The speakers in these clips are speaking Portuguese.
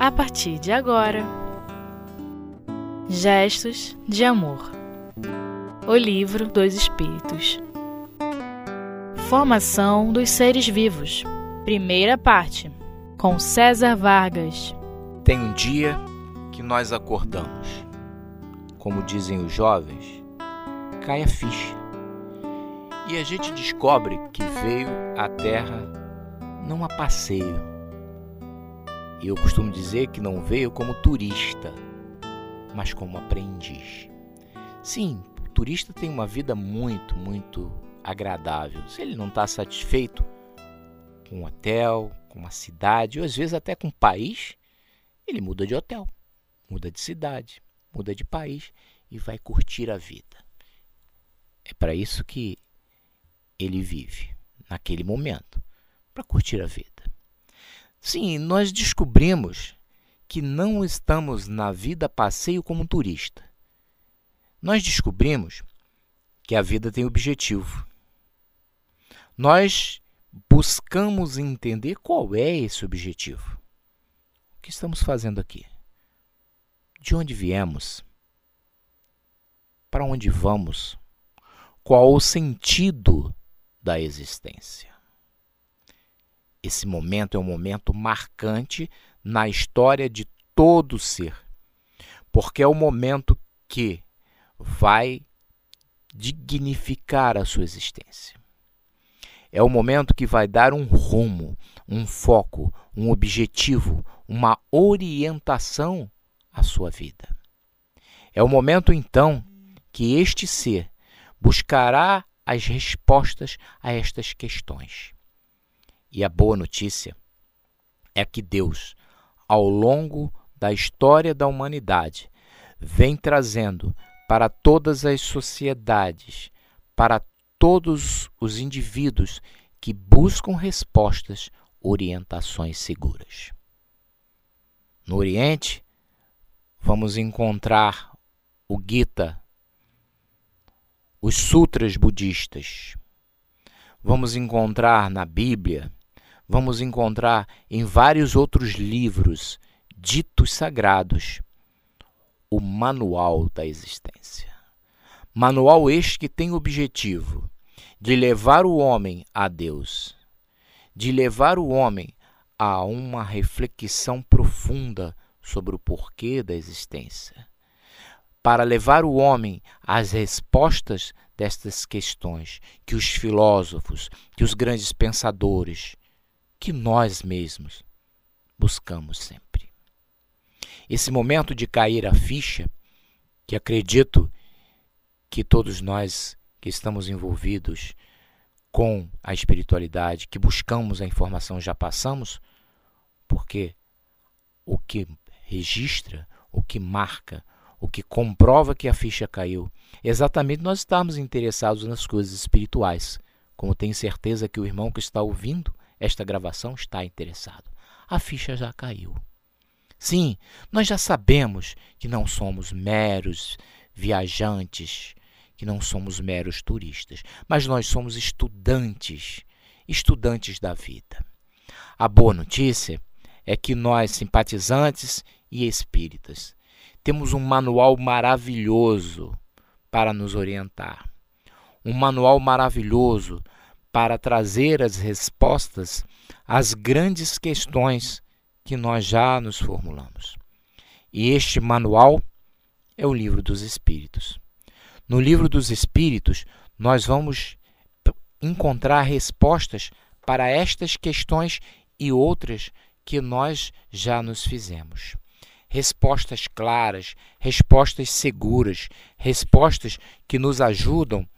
a partir de agora. Gestos de Amor O Livro dos Espíritos Formação dos Seres Vivos Primeira parte Com César Vargas Tem um dia que nós acordamos. Como dizem os jovens, cai a ficha. E a gente descobre que veio à Terra não a passeio e eu costumo dizer que não veio como turista, mas como aprendiz. Sim, o turista tem uma vida muito, muito agradável. Se ele não está satisfeito com um hotel, com uma cidade, ou às vezes até com um país, ele muda de hotel, muda de cidade, muda de país e vai curtir a vida. É para isso que ele vive naquele momento, para curtir a vida. Sim, nós descobrimos que não estamos na vida passeio como turista. Nós descobrimos que a vida tem objetivo. Nós buscamos entender qual é esse objetivo. O que estamos fazendo aqui? De onde viemos? Para onde vamos? Qual o sentido da existência? Esse momento é um momento marcante na história de todo ser, porque é o momento que vai dignificar a sua existência. É o momento que vai dar um rumo, um foco, um objetivo, uma orientação à sua vida. É o momento então que este ser buscará as respostas a estas questões. E a boa notícia é que Deus, ao longo da história da humanidade, vem trazendo para todas as sociedades, para todos os indivíduos que buscam respostas, orientações seguras. No Oriente, vamos encontrar o Gita, os sutras budistas. Vamos encontrar na Bíblia vamos encontrar em vários outros livros ditos sagrados o manual da existência. Manual este que tem o objetivo de levar o homem a Deus, de levar o homem a uma reflexão profunda sobre o porquê da existência, para levar o homem às respostas destas questões que os filósofos, que os grandes pensadores, que nós mesmos buscamos sempre. Esse momento de cair a ficha, que acredito que todos nós que estamos envolvidos com a espiritualidade, que buscamos a informação, já passamos, porque o que registra, o que marca, o que comprova que a ficha caiu, exatamente nós estamos interessados nas coisas espirituais, como tenho certeza que o irmão que está ouvindo esta gravação está interessado. A ficha já caiu. Sim, nós já sabemos que não somos meros viajantes, que não somos meros turistas, mas nós somos estudantes, estudantes da vida. A boa notícia é que nós, simpatizantes e espíritas, temos um manual maravilhoso para nos orientar. Um manual maravilhoso para trazer as respostas às grandes questões que nós já nos formulamos. E este manual é o Livro dos Espíritos. No Livro dos Espíritos, nós vamos encontrar respostas para estas questões e outras que nós já nos fizemos. Respostas claras, respostas seguras, respostas que nos ajudam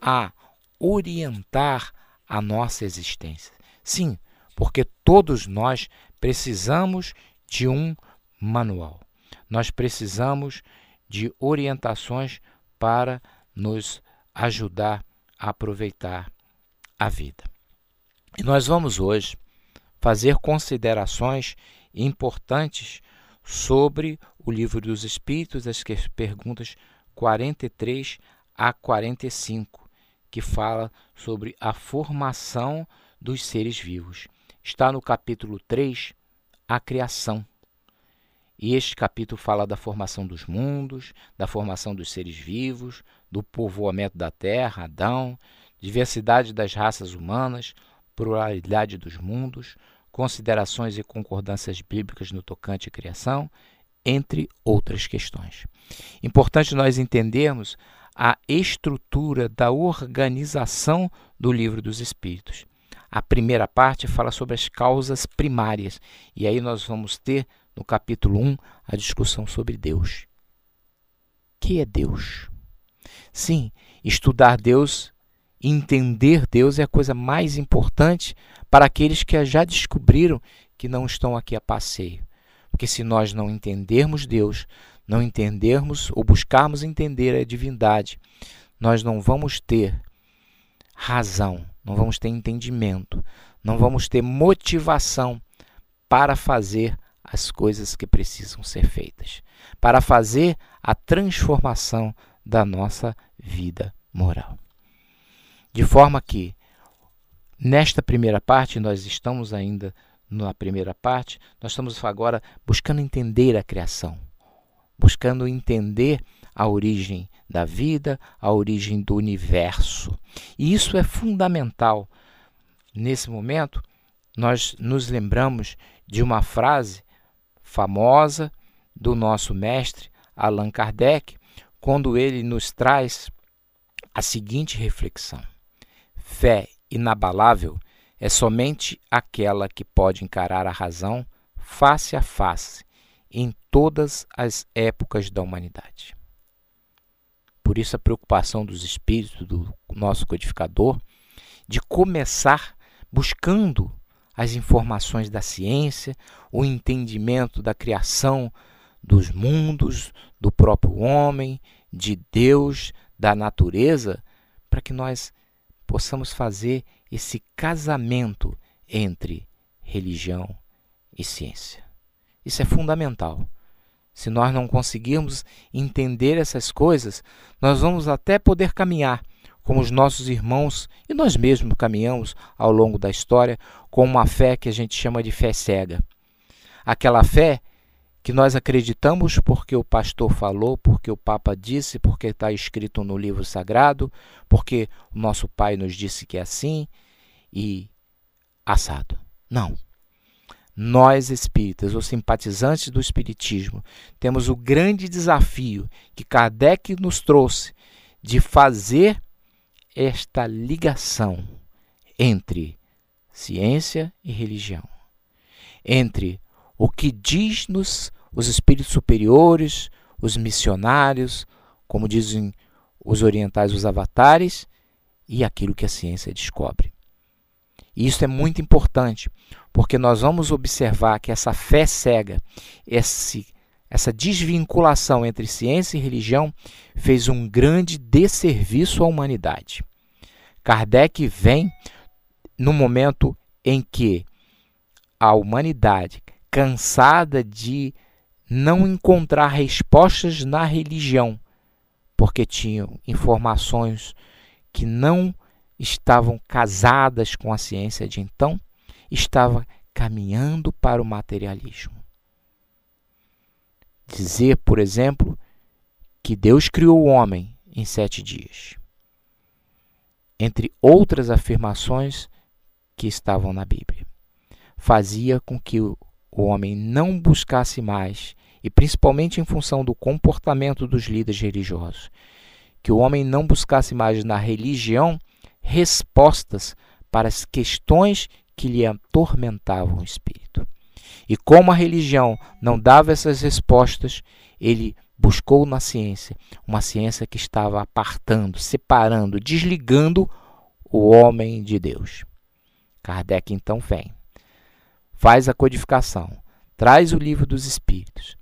a orientar a nossa existência. Sim, porque todos nós precisamos de um manual. Nós precisamos de orientações para nos ajudar a aproveitar a vida. E nós vamos hoje fazer considerações importantes sobre o livro dos Espíritos, as perguntas 43 a 45 que fala sobre a formação dos seres vivos. Está no capítulo 3, a criação. E este capítulo fala da formação dos mundos, da formação dos seres vivos, do povoamento da terra, Adão, diversidade das raças humanas, pluralidade dos mundos, considerações e concordâncias bíblicas no tocante à criação, entre outras questões. Importante nós entendermos a estrutura da organização do livro dos Espíritos. A primeira parte fala sobre as causas primárias, e aí nós vamos ter no capítulo 1 a discussão sobre Deus. Que é Deus? Sim, estudar Deus entender Deus é a coisa mais importante para aqueles que já descobriram que não estão aqui a passeio. Porque se nós não entendermos Deus, não entendermos ou buscarmos entender a divindade, nós não vamos ter razão, não vamos ter entendimento, não vamos ter motivação para fazer as coisas que precisam ser feitas, para fazer a transformação da nossa vida moral. De forma que, nesta primeira parte, nós estamos ainda na primeira parte, nós estamos agora buscando entender a criação, buscando entender a origem da vida, a origem do universo. E isso é fundamental. Nesse momento, nós nos lembramos de uma frase famosa do nosso mestre Allan Kardec, quando ele nos traz a seguinte reflexão: Fé inabalável é somente aquela que pode encarar a razão face a face em todas as épocas da humanidade. Por isso, a preocupação dos espíritos, do nosso codificador, de começar buscando as informações da ciência, o entendimento da criação dos mundos, do próprio homem, de Deus, da natureza, para que nós possamos fazer esse casamento entre religião e ciência. Isso é fundamental. Se nós não conseguirmos entender essas coisas, nós vamos até poder caminhar como os nossos irmãos e nós mesmos caminhamos ao longo da história com uma fé que a gente chama de fé cega. Aquela fé que nós acreditamos porque o pastor falou, porque o Papa disse, porque está escrito no livro sagrado, porque o nosso pai nos disse que é assim e assado. Não. Nós espíritas, ou simpatizantes do Espiritismo, temos o grande desafio que Kardec nos trouxe de fazer esta ligação entre ciência e religião, entre o que diz-nos os espíritos superiores, os missionários, como dizem os orientais, os avatares, e aquilo que a ciência descobre. E isso é muito importante, porque nós vamos observar que essa fé cega, esse, essa desvinculação entre ciência e religião, fez um grande desserviço à humanidade. Kardec vem no momento em que a humanidade, cansada de não encontrar respostas na religião, porque tinham informações que não estavam casadas com a ciência de então, estava caminhando para o materialismo. Dizer, por exemplo, que Deus criou o homem em sete dias, entre outras afirmações que estavam na Bíblia, fazia com que o homem não buscasse mais e principalmente em função do comportamento dos líderes religiosos, que o homem não buscasse mais na religião respostas para as questões que lhe atormentavam o espírito. E como a religião não dava essas respostas, ele buscou na ciência, uma ciência que estava apartando, separando, desligando o homem de Deus. Kardec então vem, faz a codificação, traz o livro dos Espíritos,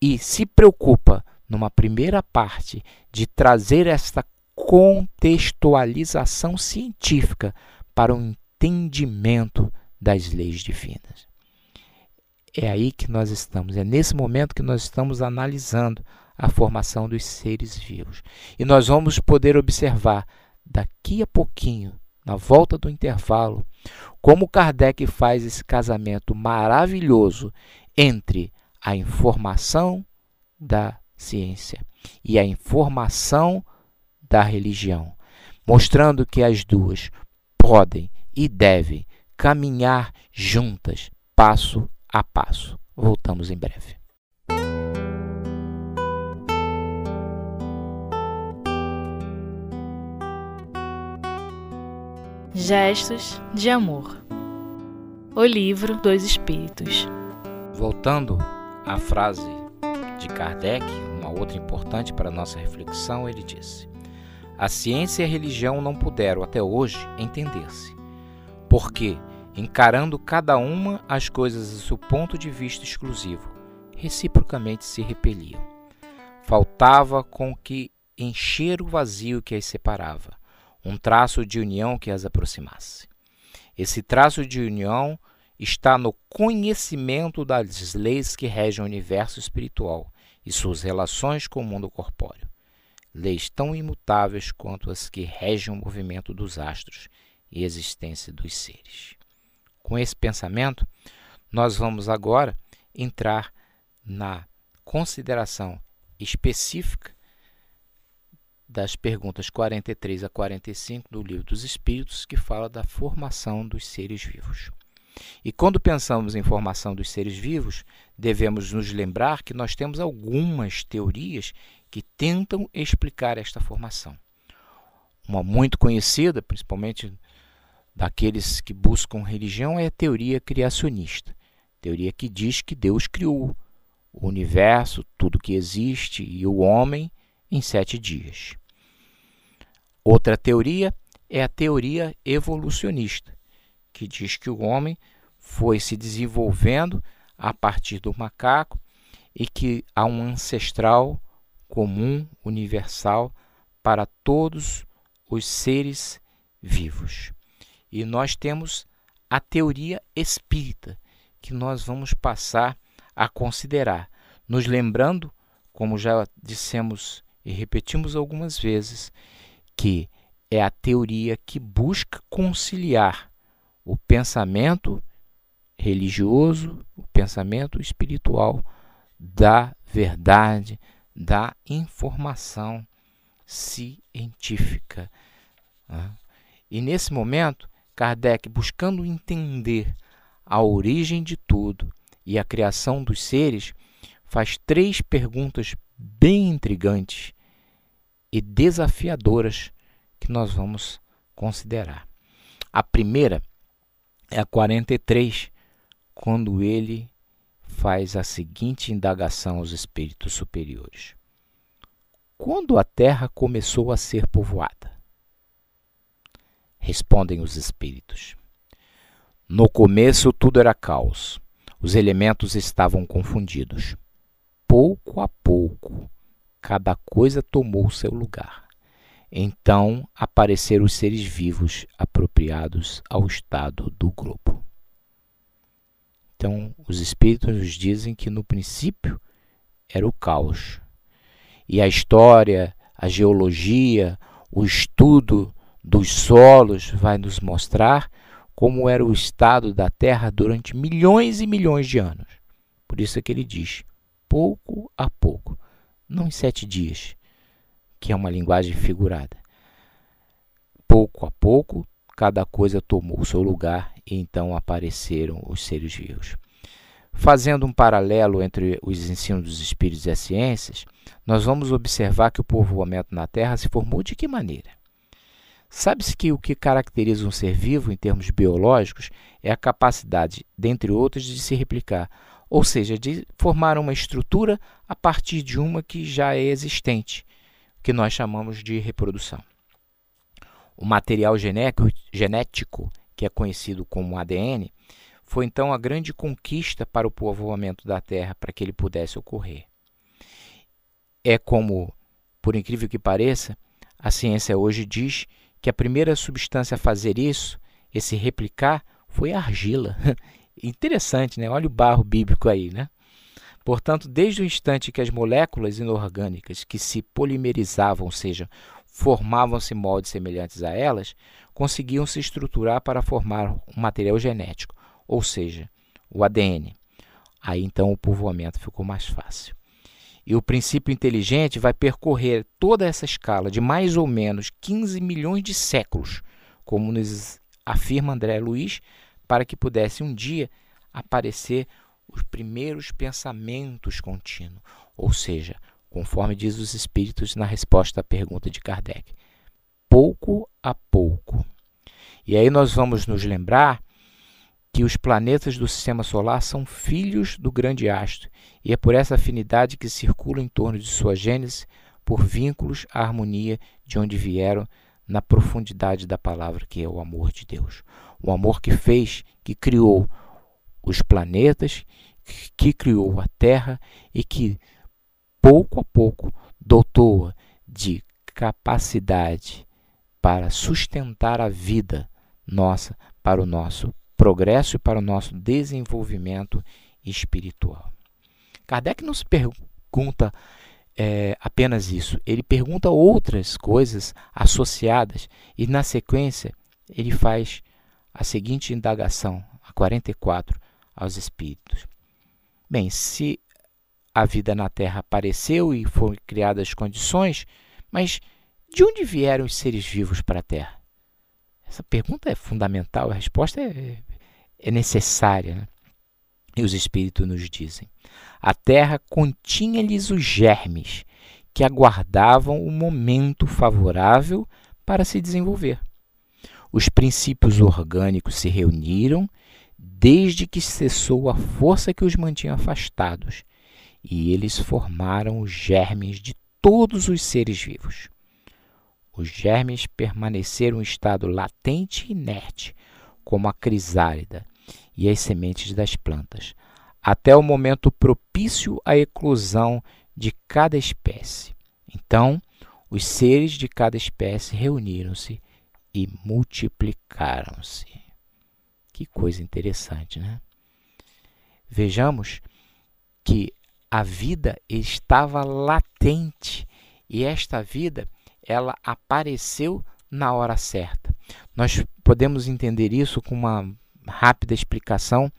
e se preocupa, numa primeira parte, de trazer esta contextualização científica para o entendimento das leis divinas. É aí que nós estamos, é nesse momento que nós estamos analisando a formação dos seres vivos. E nós vamos poder observar daqui a pouquinho, na volta do intervalo, como Kardec faz esse casamento maravilhoso entre a informação da ciência e a informação da religião, mostrando que as duas podem e devem caminhar juntas, passo a passo. Voltamos em breve. Gestos de Amor O Livro dos Espíritos Voltando à frase de Kardec, uma outra importante para nossa reflexão, ele disse: A ciência e a religião não puderam até hoje entender-se, porque, encarando cada uma as coisas do seu ponto de vista exclusivo, reciprocamente se repeliam. Faltava com que encher o vazio que as separava, um traço de união que as aproximasse. Esse traço de união está no conhecimento das leis que regem o universo espiritual e suas relações com o mundo corpóreo. Leis tão imutáveis quanto as que regem o movimento dos astros e a existência dos seres. Com esse pensamento, nós vamos agora entrar na consideração específica das perguntas 43 a 45 do Livro dos Espíritos, que fala da formação dos seres vivos. E quando pensamos em formação dos seres vivos, devemos nos lembrar que nós temos algumas teorias que tentam explicar esta formação. Uma muito conhecida, principalmente daqueles que buscam religião, é a teoria criacionista. Teoria que diz que Deus criou o universo, tudo que existe e o homem em sete dias. Outra teoria é a teoria evolucionista, que diz que o homem foi se desenvolvendo a partir do macaco e que há um ancestral comum, universal, para todos os seres vivos. E nós temos a teoria espírita, que nós vamos passar a considerar, nos lembrando, como já dissemos e repetimos algumas vezes, que é a teoria que busca conciliar o pensamento religioso, o pensamento espiritual da verdade, da informação científica. Né? E nesse momento, Kardec, buscando entender a origem de tudo e a criação dos seres, faz três perguntas bem intrigantes e desafiadoras que nós vamos considerar. A primeira é a 43, quando ele faz a seguinte indagação aos espíritos superiores: Quando a terra começou a ser povoada? Respondem os espíritos: No começo tudo era caos, os elementos estavam confundidos. Pouco a pouco, cada coisa tomou seu lugar. Então apareceram os seres vivos apropriados ao estado do globo. Então, os espíritos nos dizem que no princípio era o caos. E a história, a geologia, o estudo dos solos vai nos mostrar como era o estado da Terra durante milhões e milhões de anos. Por isso é que ele diz, pouco a pouco, não em sete dias, que é uma linguagem figurada. Pouco a pouco, cada coisa tomou seu lugar e então apareceram os seres vivos. Fazendo um paralelo entre os ensinos dos espíritos e as ciências, nós vamos observar que o povoamento na Terra se formou de que maneira? Sabe-se que o que caracteriza um ser vivo em termos biológicos é a capacidade, dentre outras, de se replicar, ou seja, de formar uma estrutura a partir de uma que já é existente, que nós chamamos de reprodução. O material genético, que é conhecido como ADN, foi então a grande conquista para o povoamento da Terra para que ele pudesse ocorrer. É como, por incrível que pareça, a ciência hoje diz que a primeira substância a fazer isso, esse replicar, foi a argila. Interessante, né? Olha o barro bíblico aí, né? Portanto, desde o instante que as moléculas inorgânicas que se polimerizavam, ou seja, formavam-se moldes semelhantes a elas, conseguiam se estruturar para formar um material genético, ou seja, o ADN. Aí então o povoamento ficou mais fácil. E o princípio inteligente vai percorrer toda essa escala de mais ou menos 15 milhões de séculos, como nos afirma André Luiz, para que pudesse um dia aparecer os primeiros pensamentos contínuos, ou seja, conforme diz os espíritos na resposta à pergunta de Kardec, pouco a pouco. E aí nós vamos nos lembrar que os planetas do sistema solar são filhos do grande astro, e é por essa afinidade que circulam em torno de sua gênese, por vínculos à harmonia de onde vieram na profundidade da palavra, que é o amor de Deus. O amor que fez, que criou os planetas, que criou a Terra e que, pouco a pouco, dotou-a de capacidade para sustentar a vida nossa para o nosso progresso e para o nosso desenvolvimento espiritual. Kardec nos pergunta é, apenas isso, ele pergunta outras coisas associadas e, na sequência, ele faz a seguinte indagação, a 44, aos espíritos. Bem, se a vida na Terra apareceu e foram criadas as condições, mas de onde vieram os seres vivos para a Terra? Essa pergunta é fundamental, a resposta é, é necessária. Né? E os Espíritos nos dizem: a terra continha-lhes os germes que aguardavam o momento favorável para se desenvolver. Os princípios orgânicos se reuniram desde que cessou a força que os mantinha afastados, e eles formaram os germes de todos os seres vivos. Os germes permaneceram em estado latente e inerte, como a crisálida e as sementes das plantas, até o momento propício à eclosão de cada espécie. Então, os seres de cada espécie reuniram-se e multiplicaram-se. Que coisa interessante, né? Vejamos que a vida estava latente e esta vida ela apareceu na hora certa. Nós podemos entender isso com uma rápida explicação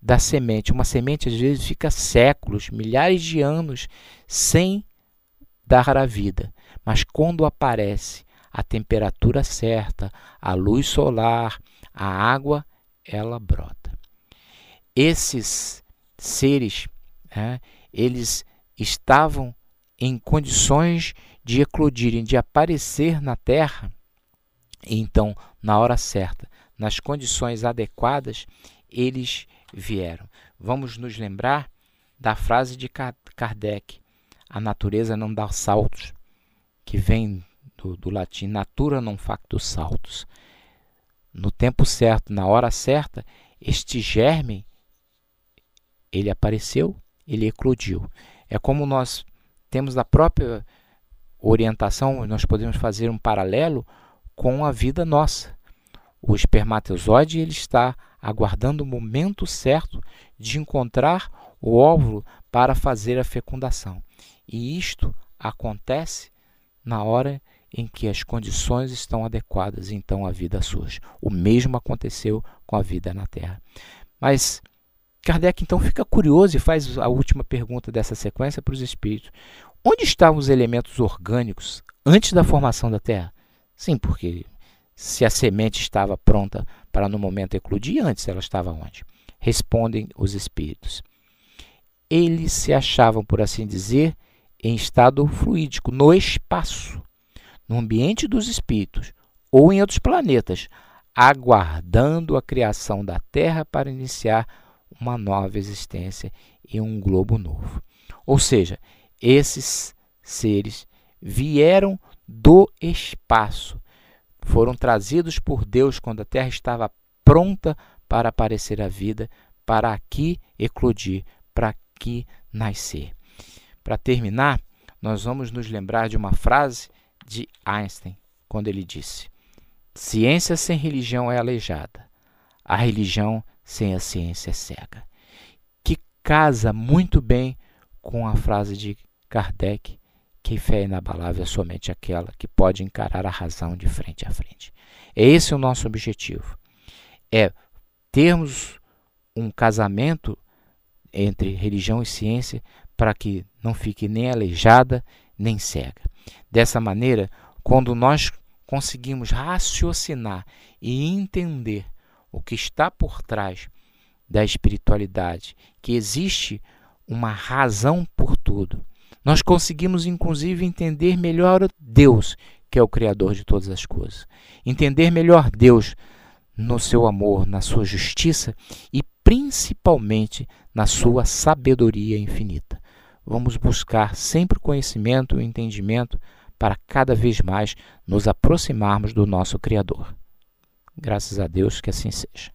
da semente. Uma semente às vezes fica séculos, milhares de anos sem dar a vida, mas quando aparece a temperatura certa, a luz solar, a água, ela brota. Esses seres, né, eles estavam em condições de eclodirem, de aparecer na Terra, então, na hora certa, nas condições adequadas, eles vieram. Vamos nos lembrar da frase de Kardec: a natureza não dá saltos, que vem do, do latim natura non factus saltus. No tempo certo, na hora certa, este germe ele apareceu, ele eclodiu. É como nós temos a própria orientação, nós podemos fazer um paralelo com a vida nossa. O espermatozoide ele está aguardando o momento certo de encontrar o óvulo para fazer a fecundação. E isto acontece na hora em que as condições estão adequadas, então a vida surge. O mesmo aconteceu com a vida na Terra. Mas Kardec então fica curioso e faz a última pergunta dessa sequência para os espíritos. Onde estavam os elementos orgânicos antes da formação da Terra? Sim, porque se a semente estava pronta para no momento eclodir, antes ela estava onde? Respondem os espíritos. Eles se achavam, por assim dizer, em estado fluídico, no espaço, no ambiente dos espíritos ou em outros planetas, aguardando a criação da Terra para iniciar uma nova existência em um globo novo. Ou seja, esses seres vieram do espaço foram trazidos por Deus quando a terra estava pronta para aparecer a vida, para aqui eclodir, para aqui nascer. Para terminar, nós vamos nos lembrar de uma frase de Einstein, quando ele disse: Ciência sem religião é aleijada, a religião sem a ciência é cega. Que casa muito bem com a frase de Kardec que fé inabalável é somente aquela que pode encarar a razão de frente a frente. Esse é o nosso objetivo. É termos um casamento entre religião e ciência para que não fique nem aleijada nem cega. Dessa maneira, quando nós conseguimos raciocinar e entender o que está por trás da espiritualidade, que existe uma razão por tudo, nós conseguimos inclusive entender melhor Deus, que é o Criador de todas as coisas. Entender melhor Deus no seu amor, na sua justiça e principalmente na sua sabedoria infinita. Vamos buscar sempre o conhecimento e o entendimento para cada vez mais nos aproximarmos do nosso Criador. Graças a Deus que assim seja.